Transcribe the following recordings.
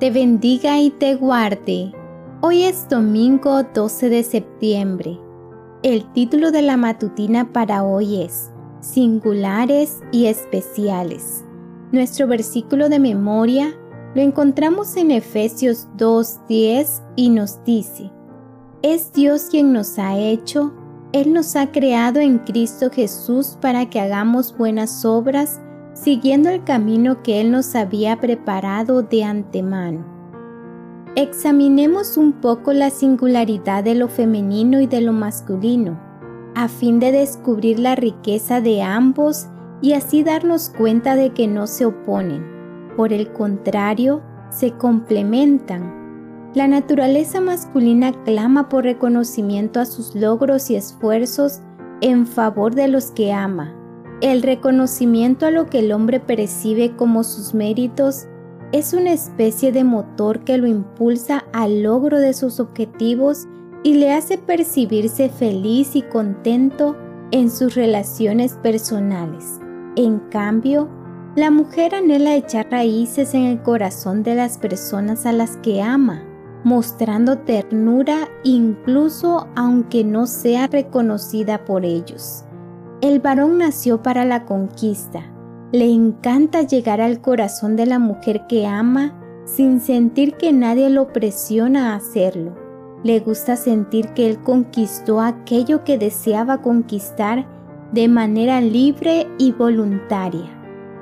te bendiga y te guarde. Hoy es domingo 12 de septiembre. El título de la matutina para hoy es Singulares y Especiales. Nuestro versículo de memoria lo encontramos en Efesios 2.10 y nos dice, Es Dios quien nos ha hecho, Él nos ha creado en Cristo Jesús para que hagamos buenas obras, siguiendo el camino que Él nos había preparado de antemano. Examinemos un poco la singularidad de lo femenino y de lo masculino, a fin de descubrir la riqueza de ambos y así darnos cuenta de que no se oponen, por el contrario, se complementan. La naturaleza masculina clama por reconocimiento a sus logros y esfuerzos en favor de los que ama el reconocimiento a lo que el hombre percibe como sus méritos es una especie de motor que lo impulsa al logro de sus objetivos y le hace percibirse feliz y contento en sus relaciones personales. En cambio, la mujer anhela echar raíces en el corazón de las personas a las que ama, mostrando ternura incluso aunque no sea reconocida por ellos. El varón nació para la conquista. Le encanta llegar al corazón de la mujer que ama sin sentir que nadie lo presiona a hacerlo. Le gusta sentir que él conquistó aquello que deseaba conquistar de manera libre y voluntaria.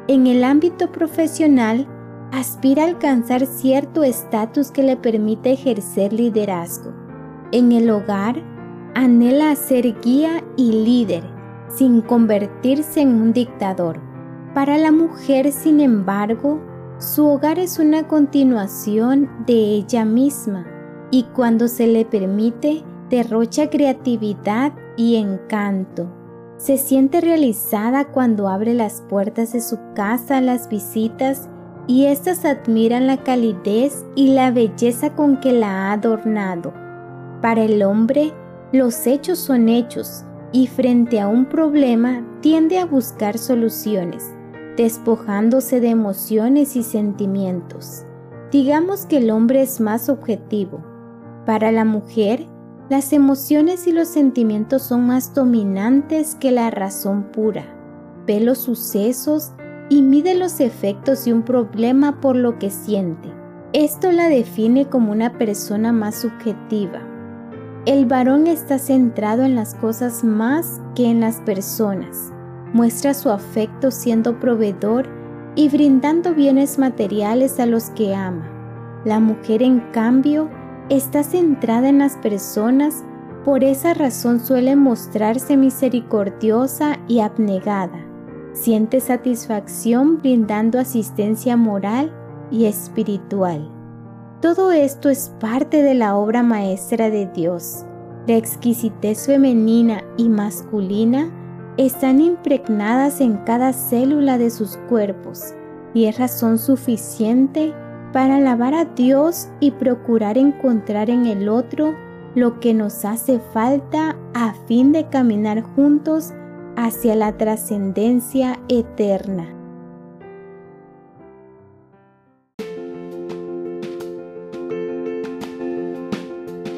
En el ámbito profesional, aspira a alcanzar cierto estatus que le permite ejercer liderazgo. En el hogar, anhela ser guía y líder sin convertirse en un dictador. Para la mujer, sin embargo, su hogar es una continuación de ella misma y cuando se le permite, derrocha creatividad y encanto. Se siente realizada cuando abre las puertas de su casa a las visitas y éstas admiran la calidez y la belleza con que la ha adornado. Para el hombre, los hechos son hechos y frente a un problema tiende a buscar soluciones, despojándose de emociones y sentimientos. Digamos que el hombre es más objetivo. Para la mujer, las emociones y los sentimientos son más dominantes que la razón pura. Ve los sucesos y mide los efectos de un problema por lo que siente. Esto la define como una persona más subjetiva. El varón está centrado en las cosas más que en las personas. Muestra su afecto siendo proveedor y brindando bienes materiales a los que ama. La mujer, en cambio, está centrada en las personas, por esa razón suele mostrarse misericordiosa y abnegada. Siente satisfacción brindando asistencia moral y espiritual. Todo esto es parte de la obra maestra de Dios. La exquisitez femenina y masculina están impregnadas en cada célula de sus cuerpos y es razón suficiente para alabar a Dios y procurar encontrar en el otro lo que nos hace falta a fin de caminar juntos hacia la trascendencia eterna.